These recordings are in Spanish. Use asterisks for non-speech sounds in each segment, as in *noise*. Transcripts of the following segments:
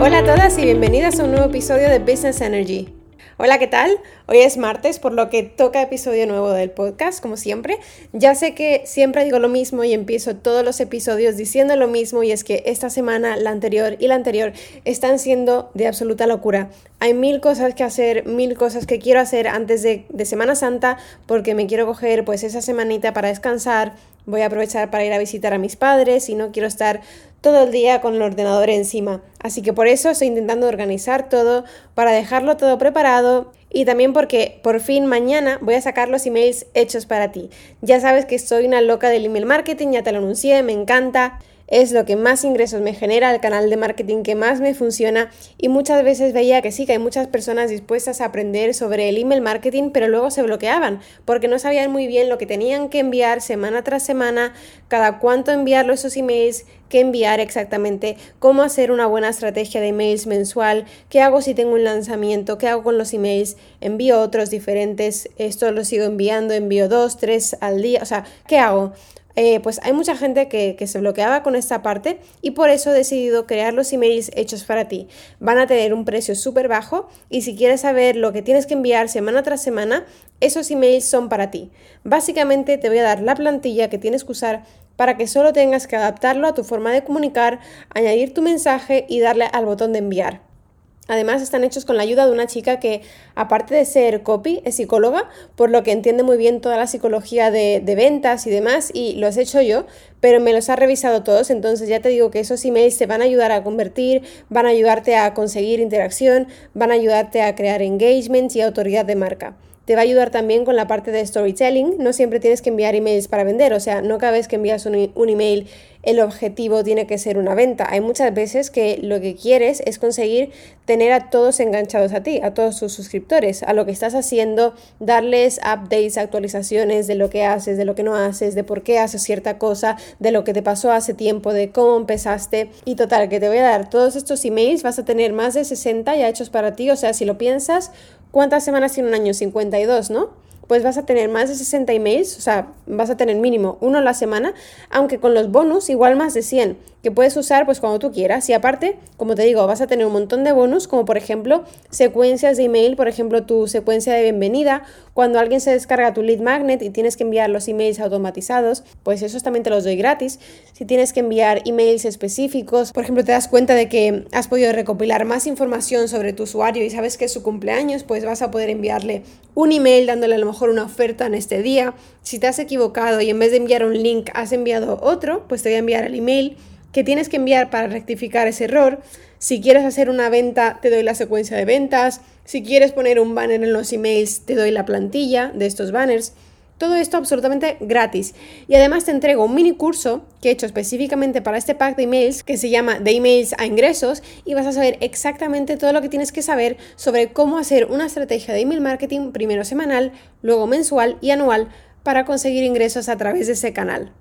Hola a todas y bienvenidas a un nuevo episodio de Business Energy. Hola, ¿qué tal? Hoy es martes, por lo que toca episodio nuevo del podcast, como siempre. Ya sé que siempre digo lo mismo y empiezo todos los episodios diciendo lo mismo y es que esta semana, la anterior y la anterior están siendo de absoluta locura. Hay mil cosas que hacer, mil cosas que quiero hacer antes de, de Semana Santa porque me quiero coger pues esa semanita para descansar, voy a aprovechar para ir a visitar a mis padres y no quiero estar todo el día con el ordenador encima. Así que por eso estoy intentando organizar todo para dejarlo todo preparado y también porque por fin mañana voy a sacar los emails hechos para ti. Ya sabes que soy una loca del email marketing, ya te lo anuncié, me encanta es lo que más ingresos me genera, el canal de marketing que más me funciona y muchas veces veía que sí, que hay muchas personas dispuestas a aprender sobre el email marketing, pero luego se bloqueaban porque no sabían muy bien lo que tenían que enviar semana tras semana, cada cuánto enviar esos emails, qué enviar exactamente, cómo hacer una buena estrategia de emails mensual, qué hago si tengo un lanzamiento, qué hago con los emails, envío otros diferentes, esto lo sigo enviando, envío dos, tres al día, o sea, ¿qué hago? Eh, pues hay mucha gente que, que, se bloqueaba con esta parte y por eso he decidido crear los emails hechos para ti. Van a tener un precio súper bajo y si quieres saber lo que tienes que enviar semana tras semana, esos emails son para ti. Básicamente te voy a dar la plantilla que tienes que usar para que solo tengas que adaptarlo a tu forma de comunicar, añadir tu mensaje y darle al botón de enviar. Además están hechos con la ayuda de una chica que, aparte de ser copy, es psicóloga, por lo que entiende muy bien toda la psicología de, ventas y demás, y los he hecho yo, pero me los ha revisado todos, entonces ya te digo que esos emails te van a ayudar a convertir, van a ayudarte a conseguir interacción, van a ayudarte a crear engagements y autoridad de marca. Te va a ayudar también con la parte de storytelling. No siempre tienes que enviar emails para vender, o sea, no cada vez que envías un, un email el objetivo tiene que ser una venta. Hay muchas veces que lo que quieres es conseguir tener a todos enganchados a ti, a todos tus suscriptores, a lo que estás haciendo, darles updates, actualizaciones de lo que haces, de lo que no haces, de por qué haces cierta cosa, de lo que te pasó hace tiempo, de cómo empezaste. Y total, que te voy a dar todos estos emails, vas a tener más de 60 ya hechos para ti, o sea, si lo piensas, ¿cuántas semanas tiene un año? 52, ¿no? Pues vas a tener más de 60 emails, o sea, vas a tener mínimo uno a la semana, aunque con los bonus igual más de 100 que puedes usar pues cuando tú quieras. Y aparte, como te digo, vas a tener un montón de bonus, como por ejemplo secuencias de email, por ejemplo tu secuencia de bienvenida, cuando alguien se descarga tu lead magnet y tienes que enviar los emails automatizados, pues esos también te los doy gratis. Si tienes que enviar emails específicos, por ejemplo, te das cuenta de que has podido recopilar más información sobre tu usuario y sabes que es su cumpleaños, pues vas a poder enviarle un email dándole a lo mejor una oferta en este día. Si te has equivocado y en vez de enviar un link has enviado otro, pues te voy a enviar el email que tienes que enviar para rectificar ese error. Si quieres hacer una venta, te doy la secuencia de ventas. Si quieres poner un banner en los emails, te doy la plantilla de estos banners. Todo esto absolutamente gratis. Y además te entrego un mini curso que he hecho específicamente para este pack de emails que se llama De emails a ingresos y vas a saber exactamente todo lo que tienes que saber sobre cómo hacer una estrategia de email marketing primero semanal, luego mensual y anual para conseguir ingresos a través de ese canal.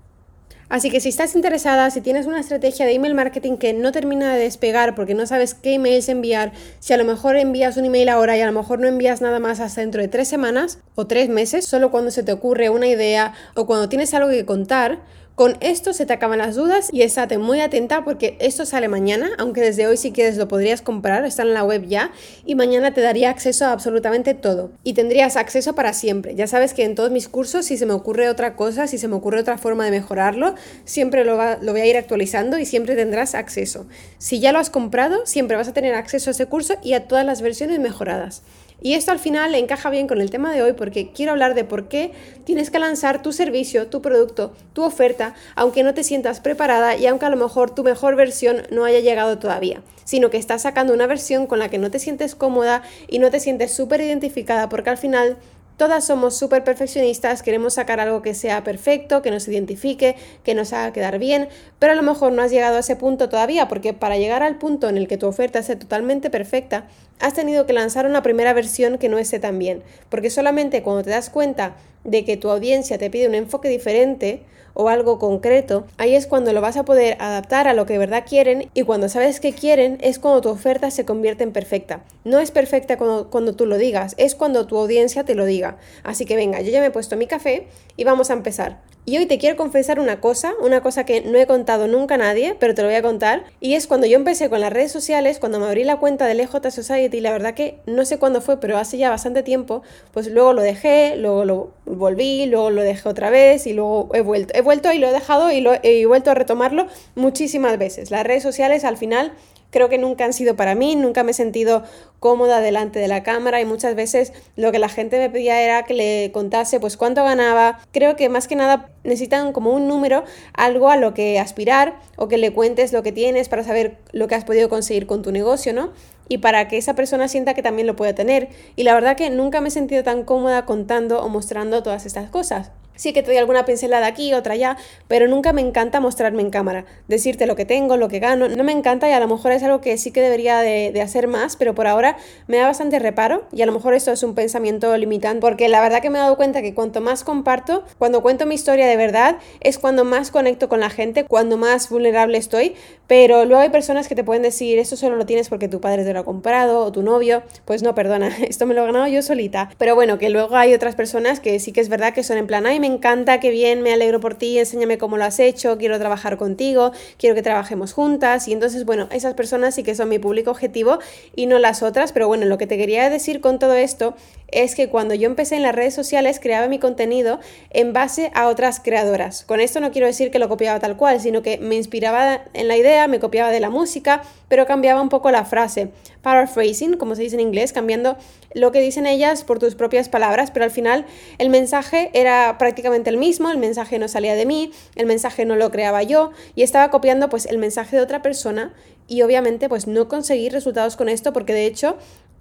Así que si estás interesada, si tienes una estrategia de email marketing que no termina de despegar porque no sabes qué emails enviar, si a lo mejor envías un email ahora y a lo mejor no envías nada más hasta dentro de tres semanas o tres meses, solo cuando se te ocurre una idea o cuando tienes algo que contar, con esto se te acaban las dudas y estate muy atenta porque esto sale mañana, aunque desde hoy si quieres lo podrías comprar, está en la web ya y mañana te daría acceso a absolutamente todo y tendrías acceso para siempre. Ya sabes que en todos mis cursos si se me ocurre otra cosa, si se me ocurre otra forma de mejorarlo, siempre lo, lo voy a ir actualizando y siempre tendrás acceso. Si ya lo has comprado, siempre vas a tener acceso a ese curso y a todas las versiones mejoradas. Y esto al final encaja bien con el tema de hoy porque quiero hablar de por qué tienes que lanzar tu servicio, tu producto, tu oferta, aunque no te sientas preparada y aunque a lo mejor tu mejor versión no haya llegado todavía, sino que estás sacando una versión con la que no te sientes cómoda y no te sientes súper identificada porque al final Todas somos súper perfeccionistas, queremos sacar algo que sea perfecto, que nos identifique, que nos haga quedar bien, pero a lo mejor no has llegado a ese punto todavía, porque para llegar al punto en el que tu oferta sea totalmente perfecta, has tenido que lanzar una primera versión que no esté tan bien, porque solamente cuando te das cuenta de que tu audiencia te pide un enfoque diferente, o algo concreto, ahí es cuando lo vas a poder adaptar a lo que de verdad quieren y cuando sabes que quieren es cuando tu oferta se convierte en perfecta. No es perfecta cuando, cuando tú lo digas, es cuando tu audiencia te lo diga. Así que venga, yo ya me he puesto mi café y vamos a empezar. Y hoy te quiero confesar una cosa, una cosa que no he contado nunca a nadie, pero te lo voy a contar. Y es cuando yo empecé con las redes sociales, cuando me abrí la cuenta del EJ Society, la verdad que no sé cuándo fue, pero hace ya bastante tiempo, pues luego lo dejé, luego lo volví, luego lo dejé otra vez y luego he vuelto. He vuelto y lo he dejado y lo he vuelto a retomarlo muchísimas veces. Las redes sociales al final creo que nunca han sido para mí, nunca me he sentido cómoda delante de la cámara y muchas veces lo que la gente me pedía era que le contase pues cuánto ganaba. Creo que más que nada necesitan como un número, algo a lo que aspirar o que le cuentes lo que tienes para saber lo que has podido conseguir con tu negocio, ¿no? Y para que esa persona sienta que también lo puede tener. Y la verdad que nunca me he sentido tan cómoda contando o mostrando todas estas cosas. Sí que te doy alguna pincelada aquí, otra allá, pero nunca me encanta mostrarme en cámara, decirte lo que tengo, lo que gano, no me encanta y a lo mejor es algo que sí que debería de, hacer más, pero por ahora me da bastante reparo y a lo mejor esto es un pensamiento limitante, porque la verdad que me he dado cuenta que cuanto más comparto, cuando cuento mi historia de verdad, es cuando más conecto con la gente, cuando más vulnerable estoy, pero luego hay personas que te pueden decir, esto solo lo tienes porque tu padre te lo ha comprado o tu novio, pues no, perdona, *laughs* esto me lo he ganado yo solita, pero bueno, que luego hay otras personas que sí que es verdad que son en plan, ay, me encanta, qué bien, me alegro por ti, enséñame cómo lo has hecho, quiero trabajar contigo, quiero que trabajemos juntas. Y entonces, bueno, esas personas sí que son mi público objetivo y no las otras. Pero bueno, lo que te quería decir con todo esto es que cuando yo empecé en las redes sociales creaba mi contenido en base a otras creadoras. Con esto no quiero decir que lo copiaba tal cual, sino que me inspiraba en la idea, me copiaba de la música, pero cambiaba un poco la frase. Paraphrasing, como se dice en inglés, cambiando lo que dicen ellas por tus propias palabras, pero al final el mensaje era prácticamente el mismo, el mensaje no salía de mí, el mensaje no lo creaba yo y estaba copiando pues el mensaje de otra persona y obviamente pues no conseguí resultados con esto porque de hecho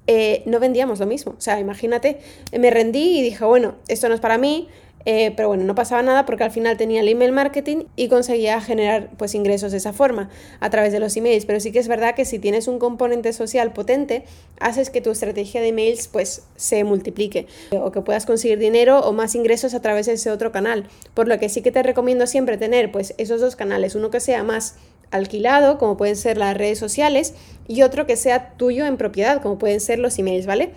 eh, no vendíamos lo mismo. O sea, imagínate, me rendí y dije, bueno, esto no es para mí, eh, pero bueno, no pasaba nada porque al final tenía el email marketing y conseguía generar pues ingresos de esa forma a través de los emails. Pero sí que es verdad que si tienes un componente social potente, haces que tu estrategia de emails pues se multiplique o que puedas conseguir dinero o más ingresos a través de ese otro canal. Por lo que sí que te recomiendo siempre tener pues esos dos canales, uno que sea más alquilado, como pueden ser las redes sociales, y otro que sea tuyo en propiedad, como pueden ser los emails, ¿vale?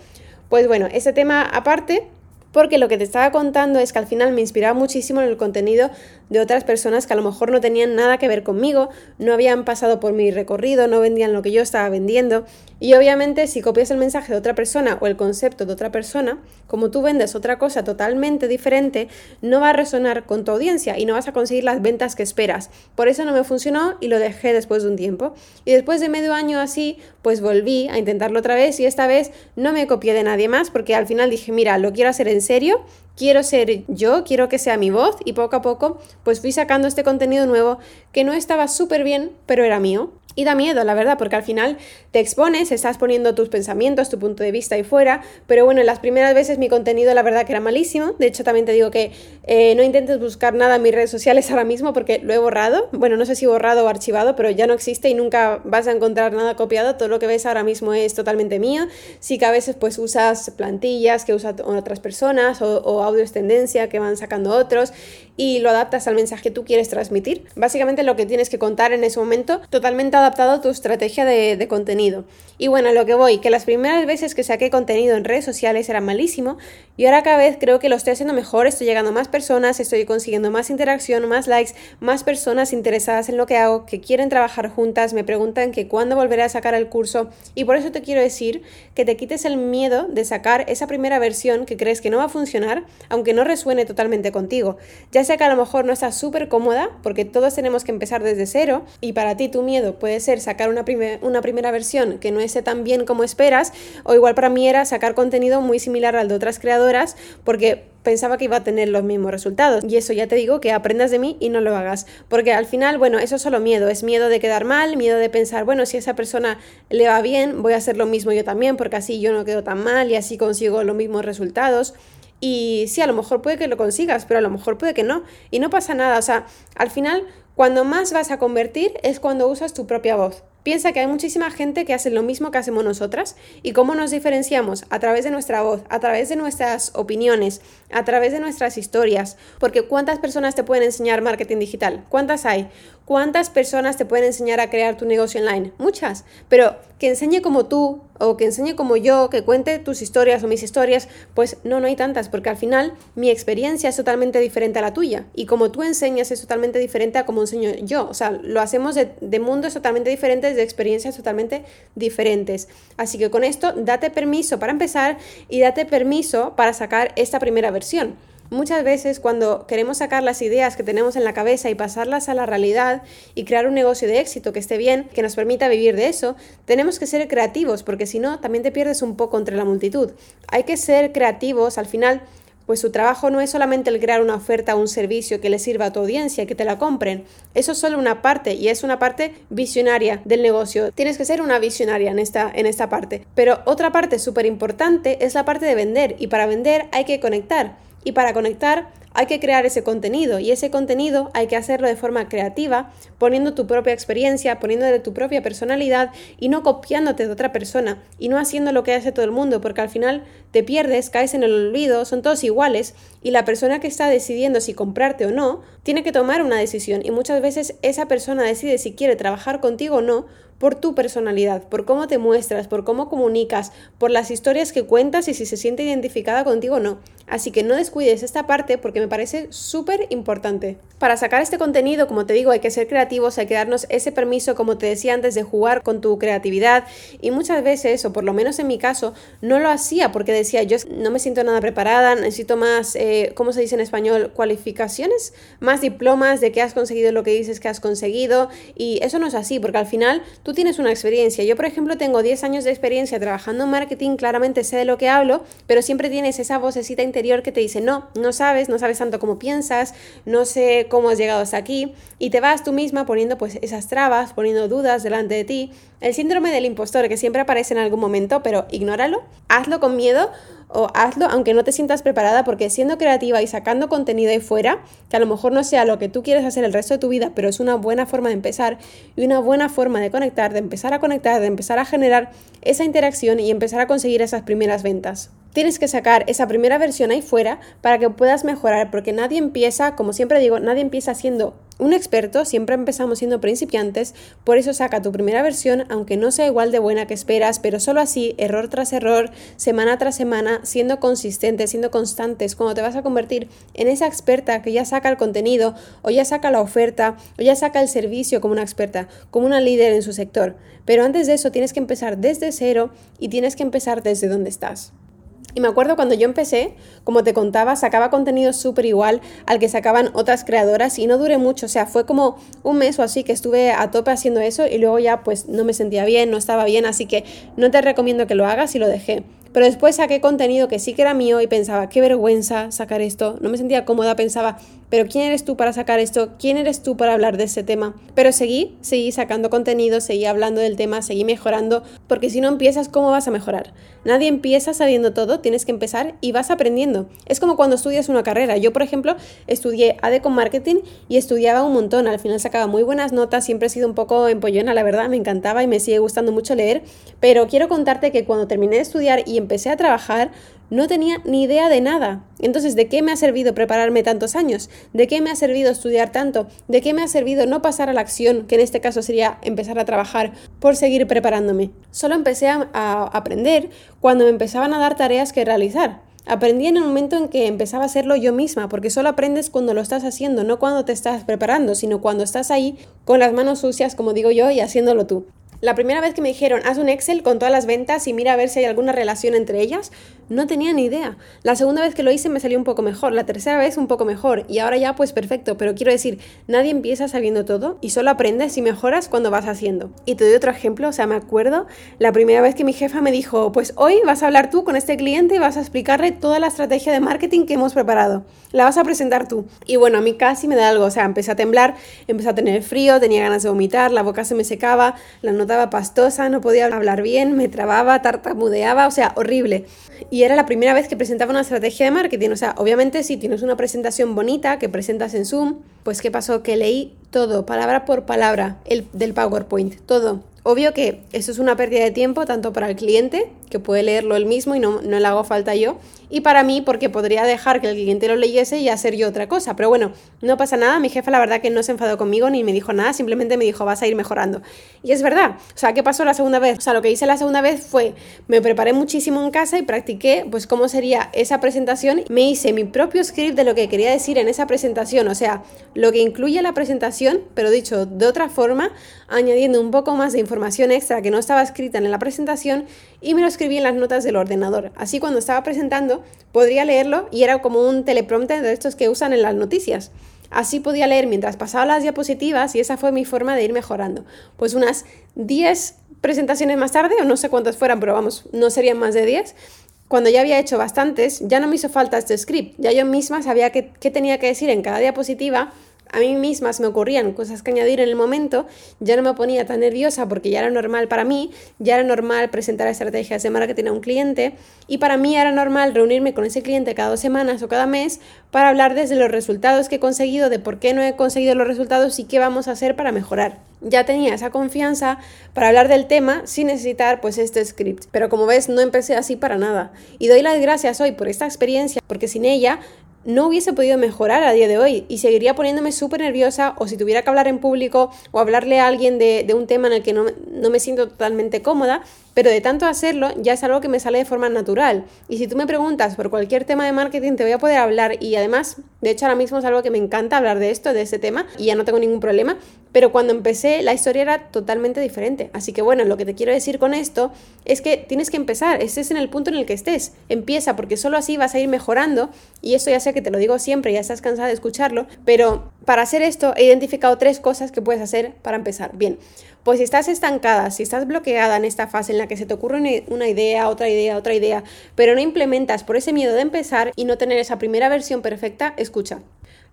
Pues bueno, ese tema aparte, porque lo que te estaba contando es que al final me inspiraba muchísimo en el contenido de otras personas que a lo mejor no tenían nada que ver conmigo, no habían pasado por mi recorrido, no vendían lo que yo estaba vendiendo. Y obviamente si copias el mensaje de otra persona o el concepto de otra persona, como tú vendes otra cosa totalmente diferente, no va a resonar con tu audiencia y no vas a conseguir las ventas que esperas. Por eso no me funcionó y lo dejé después de un tiempo. Y después de medio año así, pues volví a intentarlo otra vez y esta vez no me copié de nadie más porque al final dije, mira, lo quiero hacer en serio quiero ser yo, quiero que sea mi voz y poco a poco pues fui sacando este contenido nuevo que no estaba súper bien, pero era mío. Y da miedo, la verdad, porque al final te expones, estás poniendo tus pensamientos, tu punto de vista ahí fuera, pero bueno, en las primeras veces mi contenido la verdad que era malísimo, de hecho también te digo que eh, no intentes buscar nada en mis redes sociales *laughs* ahora mismo porque lo he borrado, bueno, no sé si borrado o archivado, pero ya no existe y nunca vas a encontrar nada copiado, todo lo que ves ahora mismo es totalmente mío, sí que a veces pues usas plantillas que usan otras personas o, o audios tendencia que van sacando otros y lo adaptas al mensaje que tú quieres transmitir. Básicamente lo que tienes que contar en ese momento, totalmente adaptado a tu estrategia de, contenido. Y bueno, a lo que voy, que las primeras veces que saqué contenido en redes sociales era malísimo y ahora cada vez creo que lo estoy haciendo mejor, estoy llegando a más personas, estoy consiguiendo más interacción, más likes, más personas interesadas en lo que hago, que quieren trabajar juntas, me preguntan que cuándo volveré a sacar el curso y por eso te quiero decir que te quites el miedo de sacar esa primera versión que crees que no va a funcionar, aunque no resuene totalmente contigo. Ya sé que a lo mejor no estás súper cómoda, porque todos tenemos que empezar desde cero, y para ti tu miedo puede ser sacar una, una primera versión que no esté tan bien como esperas, o igual para mí era sacar contenido muy similar al de otras creadoras, porque pensaba que iba a tener los mismos resultados. Y eso ya te digo que aprendas de mí y no lo hagas. Porque al final, bueno, eso es solo miedo. Es miedo de quedar mal, miedo de pensar, bueno, si a esa persona le va bien, voy a hacer lo mismo yo también, porque así yo no quedo tan mal y así consigo los mismos resultados. Y sí, a lo mejor puede que lo consigas, pero a lo mejor puede que no. Y no pasa nada. O sea, al final, cuando más vas a convertir es cuando usas tu propia voz. Piensa que hay muchísima gente que hace lo mismo que hacemos nosotras y cómo nos diferenciamos a través de nuestra voz, a través de nuestras opiniones, a través de nuestras historias. Porque ¿cuántas personas te pueden enseñar marketing digital? ¿Cuántas hay? ¿Cuántas personas te pueden enseñar a crear tu negocio online? Muchas, pero que enseñe como tú o que enseñe como yo, que cuente tus historias o mis historias, pues no, no hay tantas, porque al final mi experiencia es totalmente diferente a la tuya y como tú enseñas es totalmente diferente a como enseño yo. O sea, lo hacemos de, de mundos totalmente diferentes, de experiencias totalmente diferentes. Así que con esto, date permiso para empezar y date permiso para sacar esta primera versión. Muchas veces cuando queremos sacar las ideas que tenemos en la cabeza y pasarlas a la realidad y crear un negocio de éxito que esté bien, que nos permita vivir de eso, tenemos que ser creativos porque si no, también te pierdes un poco entre la multitud. Hay que ser creativos, al final pues su trabajo no es solamente el crear una oferta o un servicio que le sirva a tu audiencia, que te la compren. Eso es solo una parte y es una parte visionaria del negocio. Tienes que ser una visionaria en esta, en esta parte. Pero otra parte súper importante es la parte de vender y para vender hay que conectar. Y para conectar hay que crear ese contenido y ese contenido hay que hacerlo de forma creativa, poniendo tu propia experiencia, poniéndole tu propia personalidad y no copiándote de otra persona y no haciendo lo que hace todo el mundo, porque al final te pierdes, caes en el olvido, son todos iguales y la persona que está decidiendo si comprarte o no tiene que tomar una decisión y muchas veces esa persona decide si quiere trabajar contigo o no por tu personalidad, por cómo te muestras, por cómo comunicas, por las historias que cuentas y si se siente identificada contigo o no. Así que no descuides esta parte porque me parece súper importante. Para sacar este contenido, como te digo, hay que ser creativos, hay que darnos ese permiso, como te decía antes, de jugar con tu creatividad. Y muchas veces, o por lo menos en mi caso, no lo hacía porque decía, yo no me siento nada preparada, necesito más, eh, ¿cómo se dice en español? Cualificaciones, más diplomas de que has conseguido lo que dices que has conseguido. Y eso no es así, porque al final tú tienes una experiencia. Yo, por ejemplo, tengo 10 años de experiencia trabajando en marketing, claramente sé de lo que hablo, pero siempre tienes esa vocecita interior que te dice, no, no sabes, no sabes tanto como piensas, no sé cómo has llegado hasta aquí, y te vas tú misma poniendo pues esas trabas, poniendo dudas delante de ti. El síndrome del impostor que siempre aparece en algún momento, pero ignóralo, hazlo con miedo o hazlo aunque no te sientas preparada porque siendo creativa y sacando contenido ahí fuera, que a lo mejor no sea lo que tú quieres hacer el resto de tu vida, pero es una buena forma de empezar y una buena forma de conectar, de empezar a conectar, de empezar a generar esa interacción y empezar a conseguir esas primeras ventas. Tienes que sacar esa primera versión ahí fuera para que puedas mejorar, porque nadie empieza, como siempre digo, nadie empieza siendo un experto, siempre empezamos siendo principiantes, por eso saca tu primera versión, aunque no sea igual de buena que esperas, pero solo así, error tras error, semana tras semana, siendo consistentes, siendo constantes, cuando te vas a convertir en esa experta que ya saca el contenido, o ya saca la oferta, o ya saca el servicio como una experta, como una líder en su sector. Pero antes de eso tienes que empezar desde cero y tienes que empezar desde donde estás. Y me acuerdo cuando yo empecé, como te contaba, sacaba contenido súper igual al que sacaban otras creadoras y no duré mucho, o sea, fue como un mes o así que estuve a tope haciendo eso y luego ya pues no me sentía bien, no estaba bien, así que no te recomiendo que lo hagas y lo dejé. Pero después saqué contenido que sí que era mío y pensaba, qué vergüenza sacar esto. No me sentía cómoda, pensaba, pero ¿quién eres tú para sacar esto? ¿Quién eres tú para hablar de ese tema? Pero seguí, seguí sacando contenido, seguí hablando del tema, seguí mejorando, porque si no empiezas, ¿cómo vas a mejorar? Nadie empieza sabiendo todo, tienes que empezar y vas aprendiendo. Es como cuando estudias una carrera. Yo, por ejemplo, estudié AD con marketing y estudiaba un montón. Al final sacaba muy buenas notas, siempre he sido un poco empollona, la verdad, me encantaba y me sigue gustando mucho leer. Pero quiero contarte que cuando terminé de estudiar y empecé a trabajar, no tenía ni idea de nada. Entonces, ¿de qué me ha servido prepararme tantos años? ¿De qué me ha servido estudiar tanto? ¿De qué me ha servido no pasar a la acción, que en este caso sería empezar a trabajar por seguir preparándome? Solo empecé a, aprender cuando me empezaban a dar tareas que realizar. Aprendí en el momento en que empezaba a hacerlo yo misma, porque solo aprendes cuando lo estás haciendo, no cuando te estás preparando, sino cuando estás ahí con las manos sucias, como digo yo, y haciéndolo tú. La primera vez que me dijeron, haz un Excel con todas las ventas y mira a ver si hay alguna relación entre ellas, no tenía ni idea. La segunda vez que lo hice me salió un poco mejor, la tercera vez un poco mejor y ahora ya pues perfecto, pero quiero decir, nadie empieza sabiendo todo y solo aprendes y mejoras cuando vas haciendo. Y te doy otro ejemplo, o sea, me acuerdo la primera vez que mi jefa me dijo, pues hoy vas a hablar tú con este cliente y vas a explicarle toda la estrategia de marketing que hemos preparado. La vas a presentar tú. Y bueno, a mí casi me da algo, o sea, empecé a temblar, empecé a tener frío, tenía ganas de vomitar, la boca se me secaba, la notaba pastosa, no podía hablar bien, me trababa, tartamudeaba, o sea, horrible. Y era la primera vez que presentaba una estrategia de marketing. O sea, obviamente si tienes una presentación bonita que presentas en Zoom, pues ¿qué pasó? Que leí todo, palabra por palabra, el, del PowerPoint, todo Obvio que eso es una pérdida de tiempo tanto para el cliente, que puede leerlo él mismo y no, no le hago falta yo, y para mí porque podría dejar que el cliente lo leyese y hacer yo otra cosa. Pero bueno, no pasa nada, mi jefa la verdad que no se enfadó conmigo ni me dijo nada, simplemente me dijo vas a ir mejorando. Y es verdad, o sea, ¿qué pasó la segunda vez? O sea, lo que hice la segunda vez fue, me preparé muchísimo en casa y practiqué pues cómo sería esa presentación, me hice mi propio script de lo que quería decir en esa presentación, o sea, lo que incluye la presentación, pero dicho de otra forma, añadiendo un poco más de información información extra que no estaba escrita en la presentación y me lo escribí en las notas del ordenador. Así cuando estaba presentando podría leerlo y era como un teleprompter de estos que usan en las noticias. Así podía leer mientras pasaba las diapositivas y esa fue mi forma de ir mejorando. Pues unas 10 presentaciones más tarde, o no sé cuántas fueran, pero vamos, no serían más de 10, cuando ya había hecho bastantes, ya no me hizo falta este script, ya yo misma sabía qué, tenía que decir en cada diapositiva a mí misma me ocurrían cosas que añadir en el momento, ya no me ponía tan nerviosa porque ya era normal para mí, ya era normal presentar estrategias de marketing a un cliente y para mí era normal reunirme con ese cliente cada dos semanas o cada mes para hablar desde los resultados que he conseguido, de por qué no he conseguido los resultados y qué vamos a hacer para mejorar. Ya tenía esa confianza para hablar del tema sin necesitar pues este script. Pero como ves, no empecé así para nada. Y doy las gracias hoy por esta experiencia porque sin ella no hubiese podido mejorar a día de hoy y seguiría poniéndome súper nerviosa o si tuviera que hablar en público o hablarle a alguien de, de un tema en el que no, no, me siento totalmente cómoda, pero de tanto hacerlo ya es algo que me sale de forma natural. Y si tú me preguntas por cualquier tema de marketing te voy a poder hablar y además, de hecho ahora mismo es algo que me encanta hablar de esto, de ese tema y ya no tengo ningún problema, pero cuando empecé la historia era totalmente diferente. Así que bueno, lo que te quiero decir con esto es que tienes que empezar, estés en el punto en el que estés, empieza porque solo así vas a ir mejorando y eso ya sé que te lo digo siempre, ya estás cansada de escucharlo, pero para hacer esto he identificado tres cosas que puedes hacer para empezar. Bien, pues si estás estancada, si estás bloqueada en esta fase en la que se te ocurre una idea, otra idea, otra idea, pero no implementas por ese miedo de empezar y no tener esa primera versión perfecta, escucha.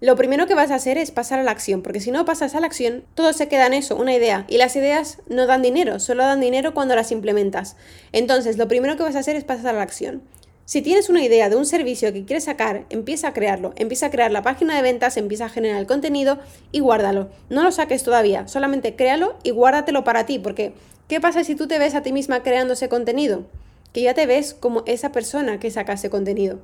Lo primero que vas a hacer es pasar a la acción, porque si no pasas a la acción, todo se queda en eso, una idea. Y las ideas no dan dinero, solo dan dinero cuando las implementas. Entonces, lo primero que vas a hacer es pasar a la acción. Si tienes una idea de un servicio que quieres sacar, empieza a crearlo, empieza a crear la página de ventas, empieza a generar el contenido y guárdalo. No lo saques todavía, solamente créalo y guárdatelo para ti, porque ¿qué pasa si tú te ves a ti misma creando ese contenido? Que ya te ves como esa persona que saca ese contenido.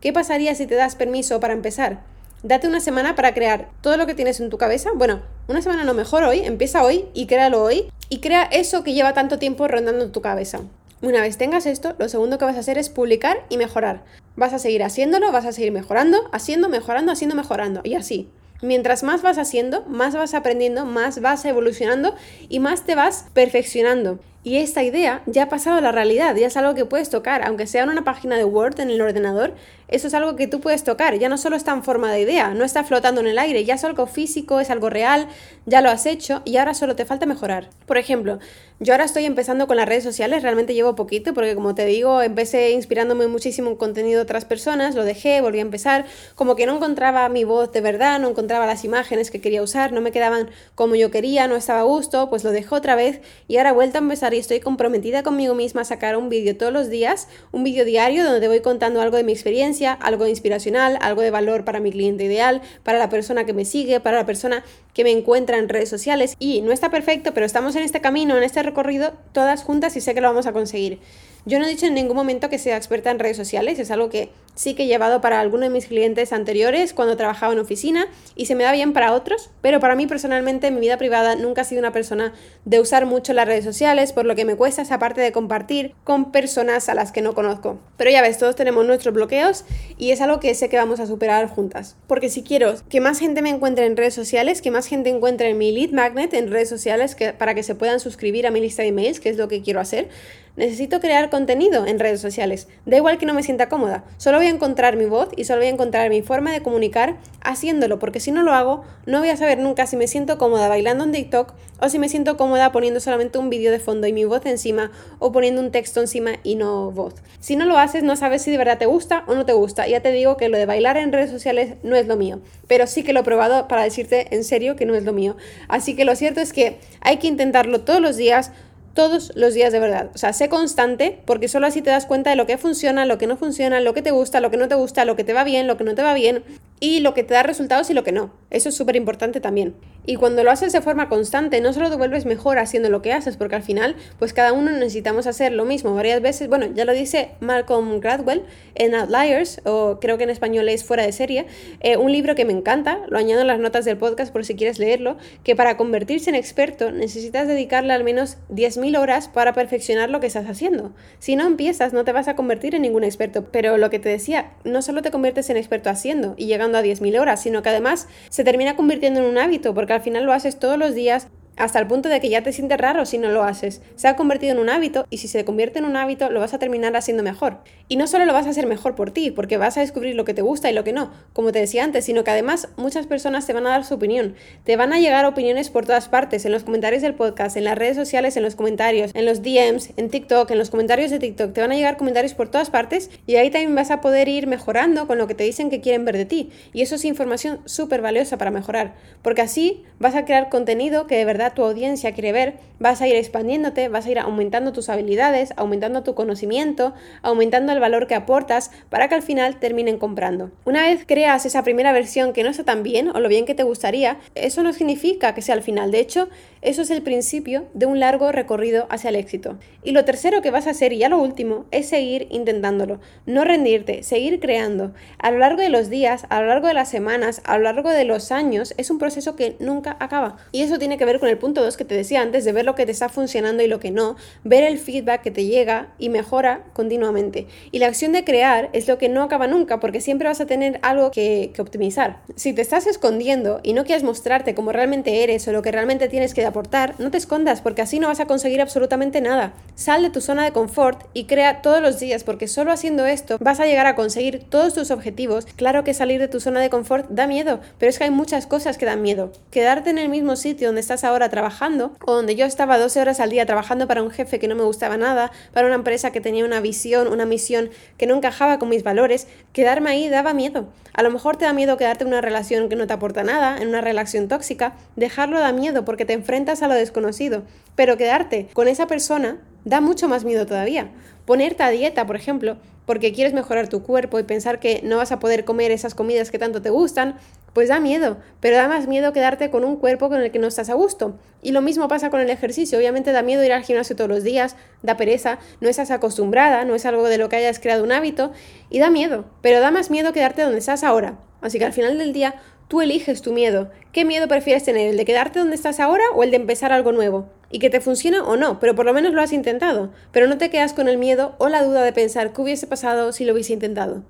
¿Qué pasaría si te das permiso para empezar? Date una semana para crear todo lo que tienes en tu cabeza. Bueno, una semana no mejor hoy, empieza hoy y créalo hoy y crea eso que lleva tanto tiempo rondando tu cabeza. Una vez tengas esto, lo segundo que vas a hacer es publicar y mejorar. Vas a seguir haciéndolo, vas a seguir mejorando, haciendo, mejorando, haciendo, mejorando. Y así. Mientras más vas haciendo, más vas aprendiendo, más vas evolucionando y más te vas perfeccionando. Y esta idea ya ha pasado a la realidad, ya es algo que puedes tocar, aunque sea en una página de Word en el ordenador, eso es algo que tú puedes tocar, ya no solo está en forma de idea, no está flotando en el aire, ya es algo físico, es algo real, ya lo has hecho y ahora solo te falta mejorar. Por ejemplo, yo ahora estoy empezando con las redes sociales, realmente llevo poquito porque como te digo, empecé inspirándome muchísimo en contenido de otras personas, lo dejé, volví a empezar, como que no encontraba mi voz de verdad, no encontraba las imágenes que quería usar, no me quedaban como yo quería, no estaba a gusto, pues lo dejé otra vez y ahora vuelto a empezar y estoy comprometida conmigo misma a sacar un vídeo todos los días, un vídeo diario donde te voy contando algo de mi experiencia, algo inspiracional, algo de valor para mi cliente ideal, para la persona que me sigue, para la persona que me encuentra en redes sociales y no está perfecto, pero estamos en este camino, en este recorrido, todas juntas y sé que lo vamos a conseguir. Yo no he dicho en ningún momento que sea experta en redes sociales, es algo que sí que he llevado para algunos de mis clientes anteriores cuando trabajaba en oficina y se me da bien para otros, pero para mí personalmente en mi vida privada nunca he sido una persona de usar mucho las redes sociales, por lo que me cuesta esa parte de compartir con personas a las que no conozco. Pero ya ves, todos tenemos nuestros bloqueos y es algo que sé que vamos a superar juntas. Porque si quiero que más gente me encuentre en redes sociales, que más gente encuentre en mi lead magnet en redes sociales que, para que se puedan suscribir a mi lista de emails, que es lo que quiero hacer, necesito crear contenido en redes sociales. Da igual que no me sienta cómoda, solo voy a encontrar mi voz y solo voy a encontrar mi forma de comunicar haciéndolo, porque si no lo hago, no voy a saber nunca si me siento cómoda bailando en TikTok o si me siento cómoda poniendo solamente un vídeo de fondo y mi voz encima o poniendo un texto encima y no voz. Si no lo haces, no sabes si de verdad te gusta o no te gusta. Ya te digo que lo de bailar en redes sociales no es lo mío, pero sí que lo he probado para decirte en serio que no es lo mío. Así que lo cierto es que hay que intentarlo todos los días todos los días de verdad. O sea, sé constante porque solo así te das cuenta de lo que funciona, lo que no funciona, lo que te gusta, lo que no te gusta, lo que te va bien, lo que no te va bien. Y lo que te da resultados y lo que no. Eso es súper importante también. Y cuando lo haces de forma constante, no solo te vuelves mejor haciendo lo que haces, porque al final, pues cada uno necesitamos hacer lo mismo varias veces. Bueno, ya lo dice Malcolm Gladwell en Outliers, o creo que en español es Fuera de Serie, eh, un libro que me encanta, lo añado en las notas del podcast por si quieres leerlo, que para convertirse en experto necesitas dedicarle al menos 10.000 horas para perfeccionar lo que estás haciendo. Si no empiezas, no te vas a convertir en ningún experto. Pero lo que te decía, no solo te conviertes en experto haciendo y llegando a 10.000 horas, sino que además se termina convirtiendo en un hábito, porque al final lo haces todos los días hasta el punto de que ya te sientes raro si no lo haces. Se ha convertido en un hábito y si se convierte en un hábito lo vas a terminar haciendo mejor. Y no solo lo vas a hacer mejor por ti, porque vas a descubrir lo que te gusta y lo que no, como te decía antes, sino que además muchas personas te van a dar su opinión. Te van a llegar opiniones por todas partes, en los comentarios del podcast, en las redes sociales, en los comentarios, en los DMs, en TikTok, en los comentarios de TikTok. Te van a llegar comentarios por todas partes y ahí también vas a poder ir mejorando con lo que te dicen que quieren ver de ti. Y eso es información súper valiosa para mejorar, porque así vas a crear contenido que de verdad tu audiencia quiere ver, vas a ir expandiéndote, vas a ir aumentando tus habilidades, aumentando tu conocimiento, aumentando el valor que aportas para que al final terminen comprando. Una vez creas esa primera versión que no está tan bien o lo bien que te gustaría, eso no significa que sea el final. De hecho, eso es el principio de un largo recorrido hacia el éxito. Y lo tercero que vas a hacer, y ya lo último, es seguir intentándolo. No rendirte, seguir creando. A lo largo de los días, a lo largo de las semanas, a lo largo de los años, es un proceso que nunca acaba. Y eso tiene que ver con el punto 2 que te decía antes, de ver lo que te está funcionando y lo que no, ver el feedback que te llega y mejora continuamente. Y la acción de crear es lo que no acaba nunca, porque siempre vas a tener algo que, que optimizar. Si te estás escondiendo y no quieres mostrarte como realmente eres o lo que realmente tienes que aportar, no te escondas porque así no vas a conseguir absolutamente nada. Sal de tu zona de confort y crea todos los días porque solo haciendo esto vas a llegar a conseguir todos tus objetivos. Claro que salir de tu zona de confort da miedo, pero es que hay muchas cosas que dan miedo. Quedarte en el mismo sitio donde estás ahora trabajando o donde yo estaba 12 horas al día trabajando para un jefe que no me gustaba nada, para una empresa que tenía una visión, una misión que no encajaba con mis valores, quedarme ahí daba miedo. A lo mejor te da miedo quedarte en una relación que no te aporta nada, en una relación tóxica, dejarlo da miedo porque te enfrentas a lo desconocido, pero quedarte con esa persona da mucho más miedo todavía. Ponerte a dieta, por ejemplo, porque quieres mejorar tu cuerpo y pensar que no vas a poder comer esas comidas que tanto te gustan, pues da miedo, pero da más miedo quedarte con un cuerpo con el que no estás a gusto. Y lo mismo pasa con el ejercicio, obviamente da miedo ir al gimnasio todos los días, da pereza, no estás acostumbrada, no es algo de lo que hayas creado un hábito, y da miedo, pero da más miedo quedarte donde estás ahora. Así que al final del día Tú eliges tu miedo. ¿Qué miedo prefieres tener? ¿El de quedarte donde estás ahora o el de empezar algo nuevo? Y que te funcione o no, pero por lo menos lo has intentado. Pero no te quedas con el miedo o la duda de pensar qué hubiese pasado si lo hubiese intentado.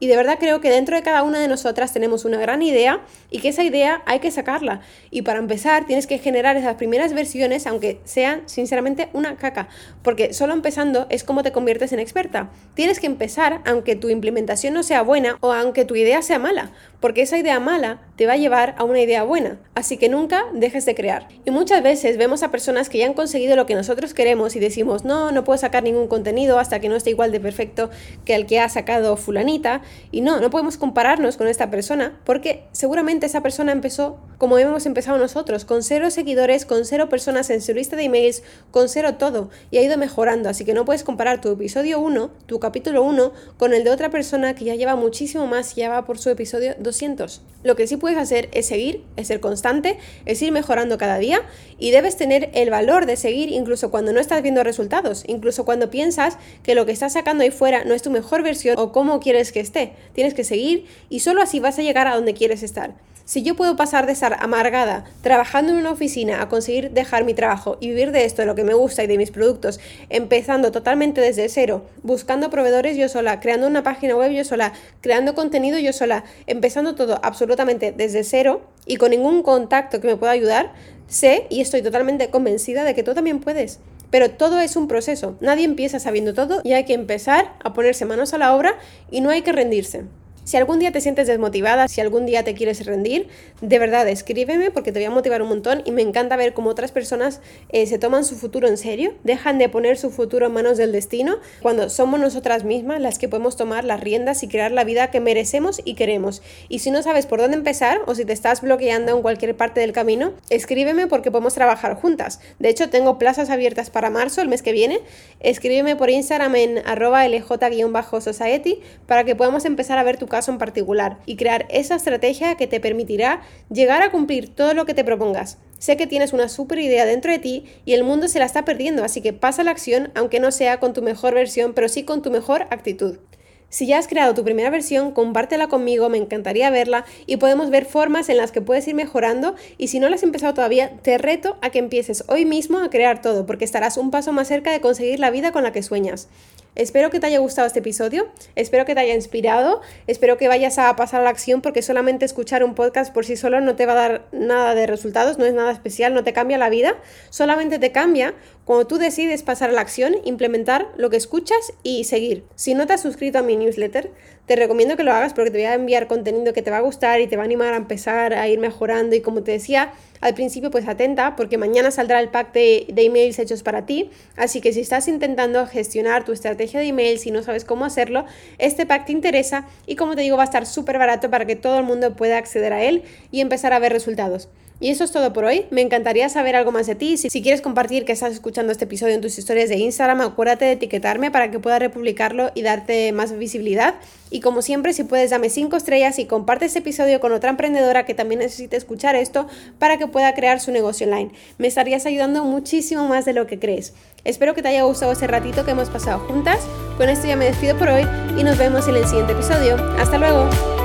Y de verdad creo que dentro de cada una de nosotras tenemos una gran idea y que esa idea hay que sacarla. Y para empezar tienes que generar esas primeras versiones, aunque sean sinceramente una caca. Porque solo empezando es como te conviertes en experta. Tienes que empezar aunque tu implementación no sea buena o aunque tu idea sea mala. Porque esa idea mala te va a llevar a una idea buena. Así que nunca dejes de crear. Y muchas veces vemos a personas que ya han conseguido lo que nosotros queremos y decimos, no, no puedo sacar ningún contenido hasta que no esté igual de perfecto que el que ha sacado fulanita y no, no podemos compararnos con esta persona porque seguramente esa persona empezó como hemos empezado nosotros, con cero seguidores, con cero personas en su lista de emails, con cero todo y ha ido mejorando. Así que no puedes comparar tu episodio 1, tu capítulo 1, con el de otra persona que ya lleva muchísimo más y ya va por su episodio 200. Lo que sí puedes hacer es seguir, es ser constante, es ir mejorando cada día y debes tener el valor de seguir incluso cuando no estás viendo resultados, incluso cuando piensas que lo que estás sacando ahí fuera no es tu mejor versión o cómo quieres que esté. Tienes que seguir y solo así vas a llegar a donde quieres estar. Si yo puedo pasar de estar amargada trabajando en una oficina a conseguir dejar mi trabajo y vivir de esto, de lo que me gusta y de mis productos, empezando totalmente desde cero, buscando proveedores yo sola, creando una página web yo sola, creando contenido yo sola, empezando todo absolutamente desde cero y con ningún contacto que me pueda ayudar, sé y estoy totalmente convencida de que tú también puedes. Pero todo es un proceso. Nadie empieza sabiendo todo y hay que empezar a ponerse manos a la obra y no hay que rendirse. Si algún día te sientes desmotivada, si algún día te quieres rendir, de verdad escríbeme porque te voy a motivar un montón y me encanta ver cómo otras personas eh, se toman su futuro en serio, dejan de poner su futuro en manos del destino, cuando somos nosotras mismas las que podemos tomar las riendas y crear la vida que merecemos y queremos. Y si no sabes por dónde empezar o si te estás bloqueando en cualquier parte del camino, escríbeme porque podemos trabajar juntas. De hecho, tengo plazas abiertas para marzo, el mes que viene. Escríbeme por Instagram en arroba lj-society para que podamos empezar a ver tu caso caso en particular y crear esa estrategia que te permitirá llegar a cumplir todo lo que te propongas. Sé que tienes una super idea dentro de ti y el mundo se la está perdiendo, así que pasa la acción, aunque no sea con tu mejor versión, pero sí con tu mejor actitud. Si ya has creado tu primera versión, compártela conmigo, me encantaría verla y podemos ver formas en las que puedes ir mejorando y si no la has empezado todavía, te reto a que empieces hoy mismo a crear todo porque estarás un paso más cerca de conseguir la vida con la que sueñas. Espero que te haya gustado este episodio, espero que te haya inspirado, espero que vayas a pasar a la acción porque solamente escuchar un podcast por sí solo no te va a dar nada de resultados, no es nada especial, no te cambia la vida, solamente te cambia cuando tú decides pasar a la acción, implementar lo que escuchas y seguir. Si no te has suscrito a mi newsletter, te recomiendo que lo hagas porque te voy a enviar contenido que te va a gustar y te va a animar a empezar a ir mejorando y como te decía, al principio pues atenta porque mañana saldrá el pack de, emails hechos para ti. Así que si estás intentando gestionar tu estrategia de emails y no sabes cómo hacerlo, este pack te interesa y como te digo va a estar súper barato para que todo el mundo pueda acceder a él y empezar a ver resultados. Y eso es todo por hoy. Me encantaría saber algo más de ti. Si, quieres compartir que estás escuchando este episodio en tus historias de Instagram, acuérdate de etiquetarme para que pueda republicarlo y darte más visibilidad. Y como siempre, si puedes, dame 5 estrellas y comparte este episodio con otra emprendedora que también necesite escuchar esto para que pueda crear su negocio online. Me estarías ayudando muchísimo más de lo que crees. Espero que te haya gustado ese ratito que hemos pasado juntas. Con esto ya me despido por hoy y nos vemos en el siguiente episodio. Hasta luego.